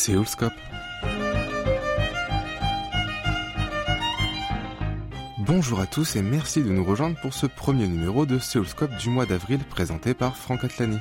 Séoulscope. Bonjour à tous et merci de nous rejoindre pour ce premier numéro de Séoulscope du mois d'avril présenté par Franck Atlani.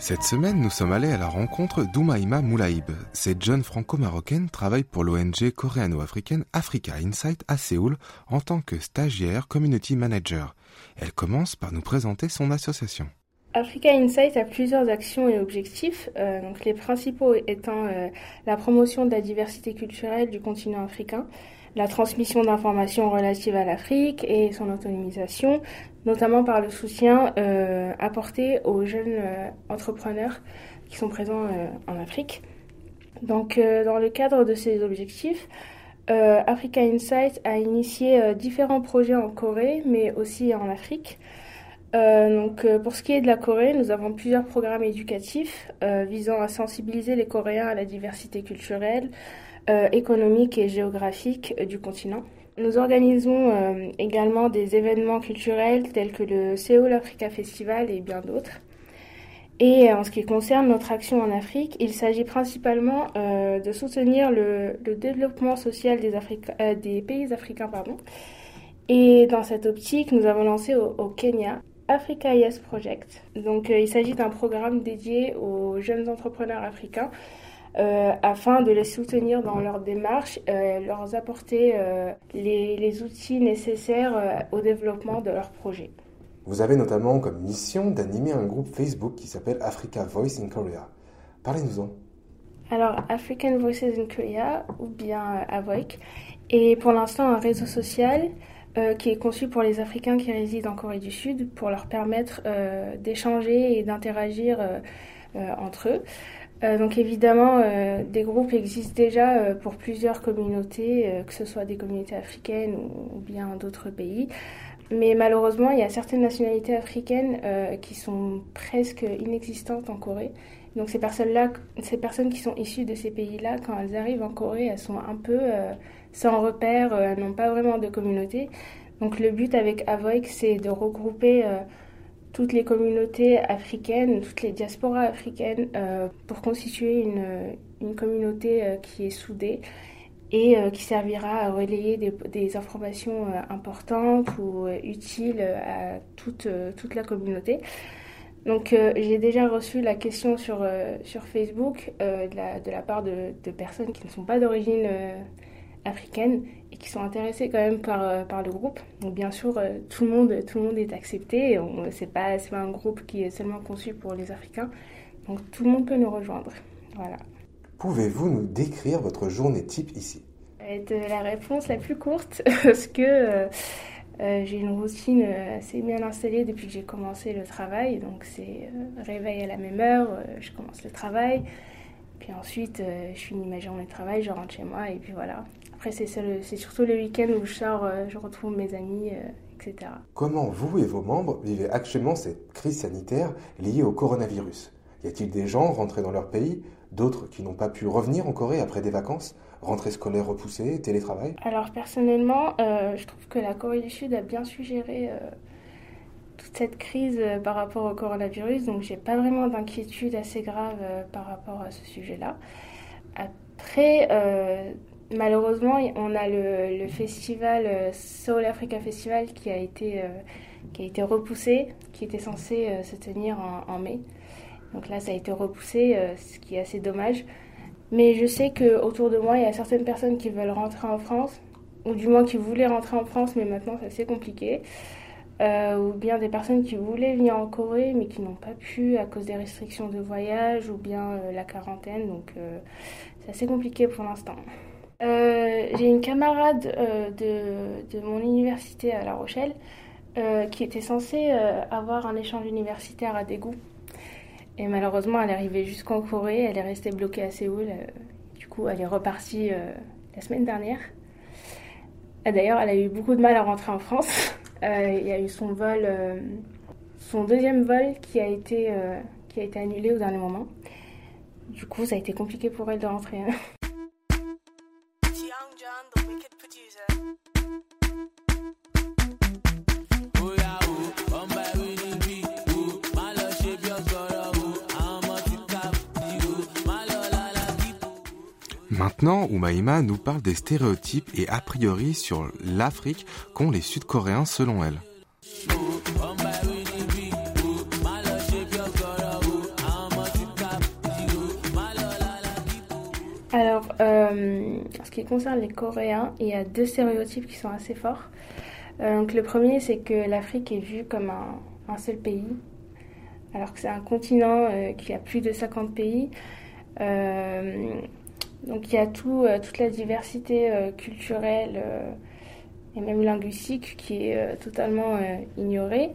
Cette semaine, nous sommes allés à la rencontre d'Oumaïma Moulaïb. Cette jeune franco-marocaine travaille pour l'ONG coréano-africaine Africa Insight à Séoul en tant que stagiaire community manager. Elle commence par nous présenter son association. Africa Insight a plusieurs actions et objectifs, euh, donc les principaux étant euh, la promotion de la diversité culturelle du continent africain, la transmission d'informations relatives à l'Afrique et son autonomisation, notamment par le soutien euh, apporté aux jeunes euh, entrepreneurs qui sont présents euh, en Afrique. Donc, dans le cadre de ces objectifs, Africa Insight a initié différents projets en Corée, mais aussi en Afrique. donc, pour ce qui est de la Corée, nous avons plusieurs programmes éducatifs visant à sensibiliser les Coréens à la diversité culturelle, économique et géographique du continent. Nous organisons euh, également des événements culturels tels que le Seoul Africa Festival et bien d'autres. Et en ce qui concerne notre action en Afrique, il s'agit principalement euh, de soutenir le, développement social des, euh, pays africains. Et dans cette optique, nous avons lancé au, au Kenya Africa Yes Project. Donc il s'agit d'un programme dédié aux jeunes entrepreneurs africains euh, afin de les soutenir dans leur démarche, euh, leur apporter euh, les, outils nécessaires au développement de leur projet. Vous avez notamment comme mission d'animer un groupe Facebook qui s'appelle Africa Voice in Korea. Parlez-nous-en. Alors, African Voices in Korea, ou bien AVOIC, est pour l'instant un réseau social qui est conçu pour les Africains qui résident en Corée du Sud pour leur permettre d'échanger et d'interagir entre eux. Euh, donc évidemment, euh, des groupes existent déjà euh, pour plusieurs communautés, que ce soit des communautés africaines ou, bien d'autres pays. Mais malheureusement, il y a certaines nationalités africaines qui sont presque inexistantes en Corée. Donc ces personnes-là, ces personnes qui sont issues de ces pays-là, quand elles arrivent en Corée, elles sont un peu sans repère, elles n'ont pas vraiment de communauté. Donc le but avec Avoic, c'est de regrouper toutes les communautés africaines, toutes les diasporas africaines euh, pour constituer une, une communauté euh, qui est soudée et euh, qui servira à relayer des, informations importantes ou utiles à toute, toute la communauté. Donc j'ai déjà reçu la question sur, sur Facebook de la, de, la, part de, personnes qui ne sont pas d'origine africaine et qui sont intéressés quand même par, euh, par le groupe. Donc bien sûr, euh, tout le monde, tout le monde est accepté. Ce n'est pas, pas un groupe qui est seulement conçu pour les Africains. Donc tout le monde peut nous rejoindre. Voilà. Pouvez-vous nous décrire votre journée type ici? La réponse la plus courte, parce que euh, j'ai une routine assez bien installée depuis que j'ai commencé le travail. Donc c'est réveil à la même heure, je commence le travail. Puis ensuite, je finis ma journée de travail, je rentre chez moi et puis voilà. Après, c'est surtout les week-ends où je sors, euh, je retrouve mes amis, euh, etc. Comment vous et vos membres vivez actuellement cette crise sanitaire liée au coronavirus? Y a-t-il des gens rentrés dans leur pays, d'autres qui n'ont pas pu revenir en Corée après des vacances Rentrée scolaire repoussée, télétravail? Alors personnellement, euh, je trouve que la Corée du Sud a bien su gérer toute cette crise par rapport au coronavirus, donc j'ai pas vraiment d'inquiétude assez grave par rapport à ce sujet-là. Après, malheureusement, on a le, festival euh, Soul Africa Festival qui a été, euh, qui a été repoussé, qui était censé euh, se tenir en, mai. Donc là, ça a été repoussé, ce qui est assez dommage. Mais je sais qu'autour de moi, il y a certaines personnes qui veulent rentrer en France, ou du moins qui voulaient rentrer en France, mais maintenant c'est assez compliqué. ou bien des personnes qui voulaient venir en Corée, mais qui n'ont pas pu à cause des restrictions de voyage ou bien la quarantaine. Donc c'est assez compliqué pour l'instant. Euh, j'ai une camarade euh, de, mon université à La Rochelle euh, qui était censée avoir un échange universitaire à Daegu. Et malheureusement, elle est arrivée jusqu'en Corée, elle est restée bloquée à Séoul. du coup, elle est repartie la semaine dernière. D'ailleurs, elle a eu beaucoup de mal à rentrer en France. il y a eu son vol, son deuxième vol qui a été, qui a été annulé au dernier moment. Du coup, ça a été compliqué pour elle de rentrer. Maintenant, Umaima nous parle des stéréotypes et a priori sur l'Afrique qu'ont les Sud-Coréens selon elle. Alors, euh, en ce qui concerne les Coréens, il y a deux stéréotypes qui sont assez forts. Euh, le premier, c'est que l'Afrique est vue comme un, seul pays, alors que c'est un continent euh, qui a plus de 50 pays. Donc, il y a tout, toute la diversité culturelle et même linguistique qui est totalement ignorée.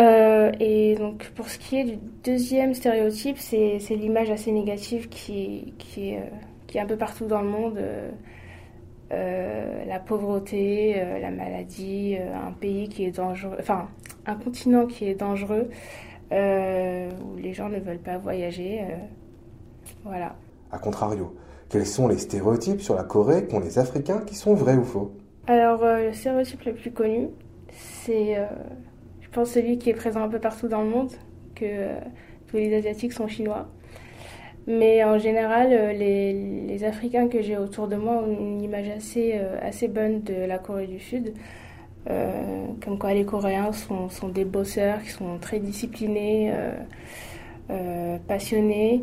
Euh, et donc pour ce qui est du deuxième stéréotype, c'est l'image assez négative qui, est, euh, un peu partout dans le monde. Euh, la pauvreté, la maladie, un pays qui est dangereux, enfin un continent qui est dangereux, où les gens ne veulent pas voyager. voilà. A contrario, quels sont les stéréotypes sur la Corée qu'ont les Africains qui sont vrais ou faux? Alors le stéréotype le plus connu, c'est je pense celui qui est présent un peu partout dans le monde, que euh, tous les Asiatiques sont chinois. Mais en général, euh, les, Africains que j'ai autour de moi ont une image assez, euh, assez bonne de la Corée du Sud. comme quoi les Coréens sont, sont, des bosseurs, qui sont très disciplinés, passionnés.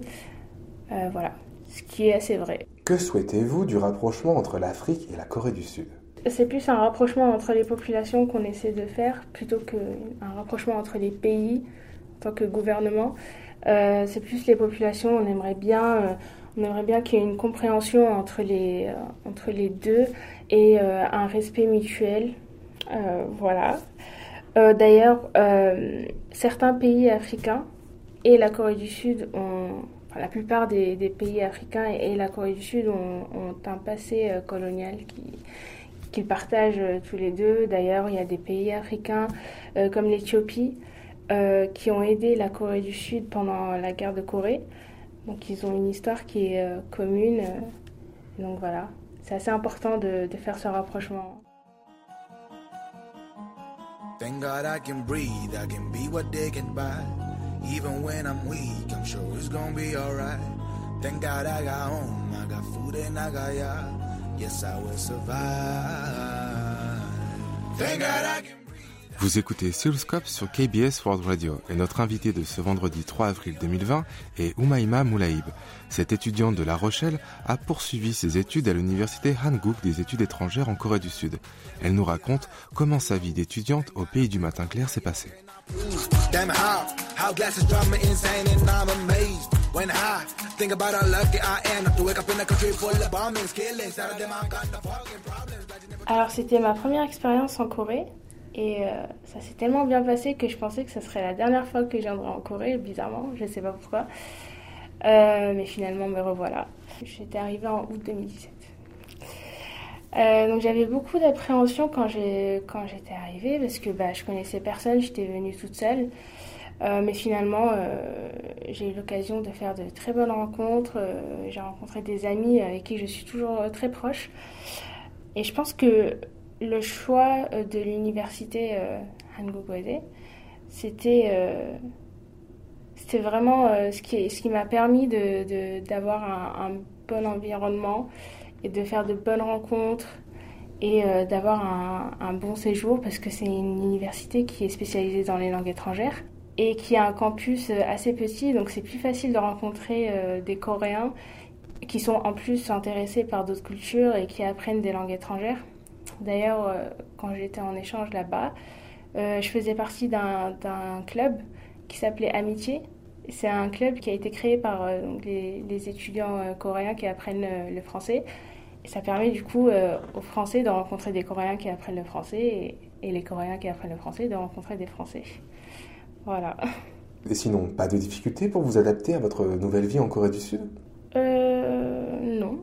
voilà, ce qui est assez vrai. Que souhaitez-vous du rapprochement entre l'Afrique et la Corée du Sud? C'est plus un rapprochement entre les populations qu'on essaie de faire plutôt qu'un rapprochement entre les pays en tant que gouvernement. Euh, c'est plus les populations, on aimerait bien, euh, on aimerait bien qu'il y ait une compréhension entre les, euh, entre les deux et un respect mutuel. voilà. D'ailleurs, certains pays africains et la Corée du Sud ont, la plupart des, pays africains et, la Corée du Sud ont, un passé colonial qui, qu'ils partagent euh, tous les deux. D'ailleurs, il y a des pays africains euh, comme l'Éthiopie euh, qui ont aidé la Corée du Sud pendant la guerre de Corée. Donc ils ont une histoire qui est commune. donc voilà, c'est assez important de, faire ce rapprochement. God I can breathe, I can be what they can buy. Even when I'm weak, I'm sure it's gonna be alright. Thank God I got home, I got food and I got ya. Vous écoutez Soulscope sur KBS World Radio et notre invité de ce vendredi 3 avril 2020 est Umaima Moulaïb. Cette étudiante de La Rochelle a poursuivi ses études à l'université Hanguk des études étrangères en Corée du Sud. Elle nous raconte comment sa vie d'étudiante au pays du matin clair s'est passée. Alors c'était ma première expérience en Corée et euh, ça s'est tellement bien passé que je pensais que ce serait la dernière fois que je viendrais en Corée, bizarrement, je sais pas pourquoi. Euh, mais finalement me revoilà. J'étais arrivée en août 2017. Euh, donc j'avais beaucoup d'appréhension quand j'étais arrivée parce que bah, je connaissais personne, j'étais venue toute seule. Euh, mais finalement, euh, j'ai eu l'occasion de faire de très bonnes rencontres. Euh, j'ai rencontré des amis avec qui je suis toujours très proche. Et je pense que le choix de l'université Hanguk c'était c'était vraiment ce qui, ce qui m'a permis d'avoir de, un, un, bon environnement et de faire de bonnes rencontres et d'avoir un, un, bon séjour parce que c'est une université qui est spécialisée dans les langues étrangères et qui a un campus euh, assez petit, donc c'est plus facile de rencontrer euh, des Coréens qui sont en plus intéressés par d'autres cultures et qui apprennent des langues étrangères. D'ailleurs, euh, quand j'étais en échange là-bas, je faisais partie d'un club qui s'appelait Amitié. C'est un club qui a été créé par les, étudiants coréens qui apprennent le français. Et ça permet du coup aux Français de rencontrer des Coréens qui apprennent le français et, et les Coréens qui apprennent le français de rencontrer des Français. Voilà. Et sinon, pas de difficulté pour vous adapter à votre nouvelle vie en Corée du Sud? Euh. Non,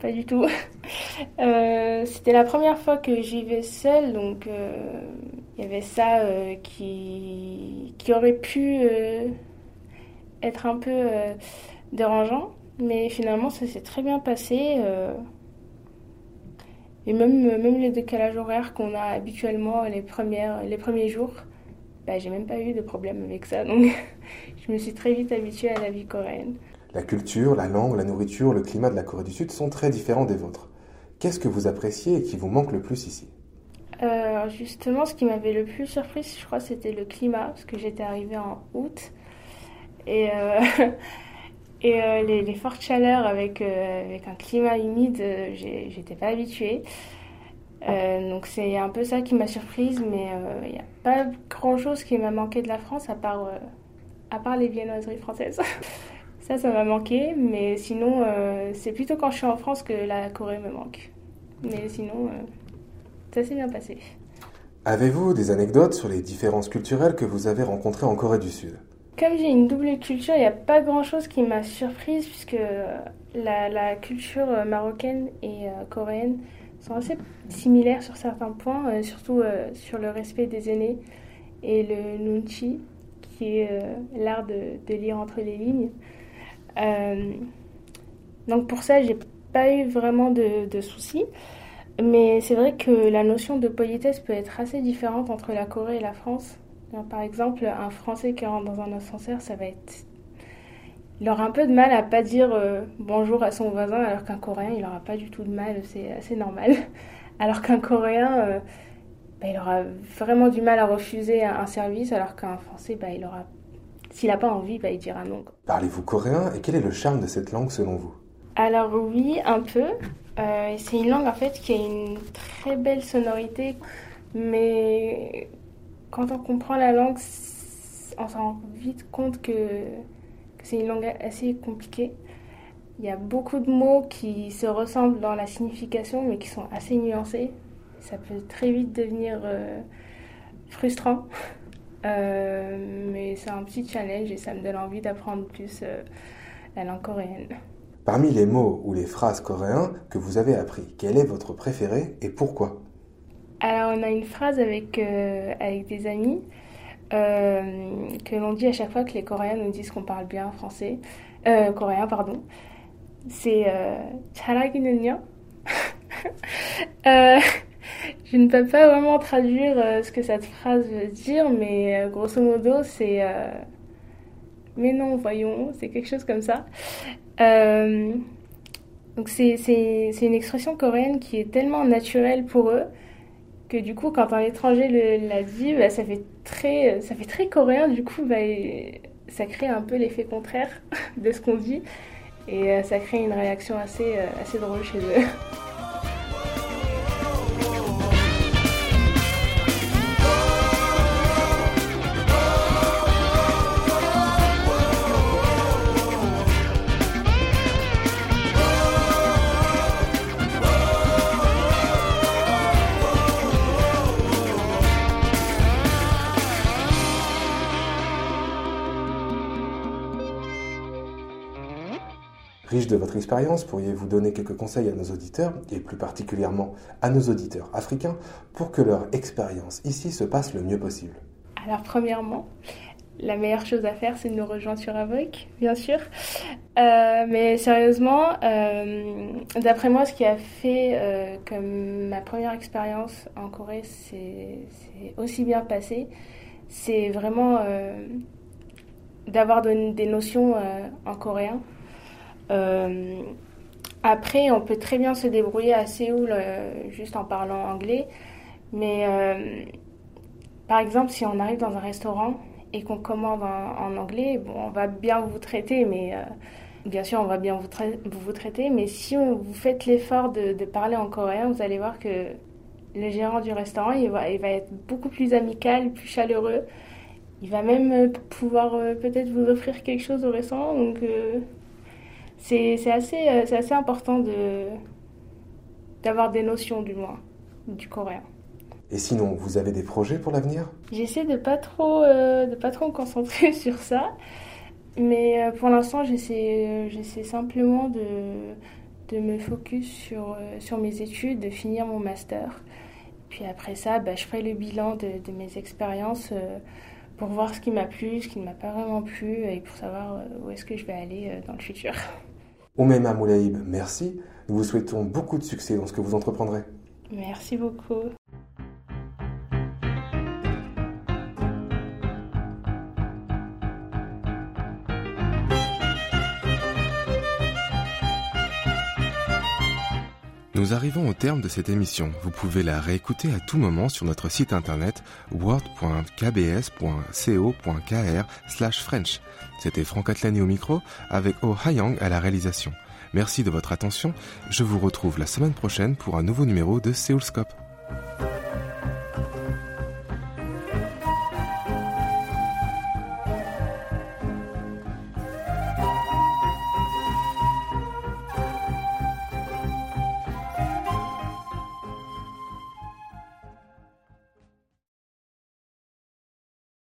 pas du tout. Euh, c'était la première fois que j'y vais seule, donc euh, il y avait ça euh, qui, qui aurait pu être un peu dérangeant, mais finalement ça s'est très bien passé. et même, même les décalages horaires qu'on a habituellement les, premières, les premiers jours, bah, j'ai même pas eu de problème avec ça. Donc, je me suis très vite habituée à la vie coréenne. La culture, la langue, la nourriture, le climat de la Corée du Sud sont très différents des vôtres. Qu'est-ce que vous appréciez et qui vous manque le plus ici? Euh, Justement, ce qui m'avait le plus surprise, je crois, c'était le climat, parce que j'étais arrivée en août. Et, euh, et euh, les, fortes chaleurs avec, avec un climat humide, j'étais pas habituée. Donc c'est un peu ça qui m'a surprise, mais il n'y a pas grand-chose qui m'a manqué de la France, à part, à part les viennoiseries françaises. ça, ça m'a manqué, mais sinon, c'est plutôt quand je suis en France que la Corée me manque. Mais sinon, ça s'est bien passé. Avez-vous des anecdotes sur les différences culturelles que vous avez rencontrées en Corée du Sud? Comme j'ai une double culture, il n'y a pas grand-chose qui m'a surprise puisque la, culture marocaine et euh, coréenne sont assez similaires sur certains points, euh, surtout euh, sur le respect des aînés et le nunchi, qui est l'art de, lire entre les lignes. donc pour ça, j'ai pas eu vraiment de, de soucis. Mais c'est vrai que la notion de politesse peut être assez différente entre la Corée et la France. Par exemple, un Français qui rentre dans un ascenseur, ça va être... Il aura un peu de mal à pas dire euh, bonjour à son voisin, alors qu'un Coréen, il n'aura pas du tout de mal, c'est assez normal. Alors qu'un Coréen, euh, bah, il aura vraiment du mal à refuser un service, alors qu'un Français, bah, il aura... S'il n'a pas envie, bah, il dira non. Parlez-vous coréen et quel est le charme de cette langue selon vous? Alors oui, un peu. Euh, c'est une langue en fait qui a une très belle sonorité, mais quand on comprend la langue, on s'en rend vite compte que, c'est une langue assez compliquée. Il y a beaucoup de mots qui se ressemblent dans la signification, mais qui sont assez nuancés. Ça peut très vite devenir euh, frustrant. Euh, mais c'est un petit challenge et ça me donne envie d'apprendre plus la langue coréenne. Parmi les mots ou les phrases coréens que vous avez appris, quel est votre préféré et pourquoi? Alors on a une phrase avec, euh, avec des amis euh, que l'on dit à chaque fois que les Coréens nous disent qu'on parle bien français, euh, coréen pardon. C'est euh, je ne peux pas vraiment traduire ce que cette phrase veut dire, mais grosso modo c'est mais non, voyons, c'est quelque chose comme ça. Euh, donc c'est, une expression coréenne qui est tellement naturelle pour eux que du coup quand un étranger la dit, bah, ça, fait très, ça fait très coréen, du coup bah, ça crée un peu l'effet contraire de ce qu'on dit et euh, ça crée une réaction assez, euh, assez drôle chez eux. Riche de votre expérience, pourriez-vous donner quelques conseils à nos auditeurs, et plus particulièrement à nos auditeurs africains, pour que leur expérience ici se passe le mieux possible? Alors premièrement, la meilleure chose à faire, c'est de nous rejoindre sur Avoc, bien sûr. Euh, mais sérieusement, euh, d'après moi, ce qui a fait euh, ma première expérience en Corée s'est aussi bien passée, c'est vraiment d'avoir des notions en coréen euh, après, on peut très bien se débrouiller à Séoul euh, juste en parlant anglais. Mais euh, par exemple, si on arrive dans un restaurant et qu'on commande en, anglais, bon, on va bien vous traiter, mais bien sûr, on va bien vous, vous traiter. Mais si vous faites l'effort de, parler en coréen, vous allez voir que le gérant du restaurant, il va, être beaucoup plus amical, plus chaleureux. Il va même pouvoir peut-être vous offrir quelque chose au restaurant. C'est assez, euh, assez important d'avoir des notions du moins du coréen. Et sinon, vous avez des projets pour l'avenir? J'essaie de pas trop euh, de pas trop me concentrer sur ça, mais euh, pour l'instant, j'essaie j'essaie simplement de, de me focus sur sur mes études, de finir mon master. Puis après ça, bah, je ferai le bilan de, de mes expériences pour voir ce qui m'a plu, ce qui ne m'a pas vraiment plu et pour savoir où est-ce que je vais aller dans le futur. Oumema Moulaïb, merci. Nous vous souhaitons beaucoup de succès dans ce que vous entreprendrez. Merci beaucoup. Nous arrivons au terme de cette émission. Vous pouvez la réécouter à tout moment sur notre site internet word.kbs.co.kr French. C'était Franck Atlani au micro avec Oh Hayang à la réalisation. Merci de votre attention. Je vous retrouve la semaine prochaine pour un nouveau numéro de Seoulscope.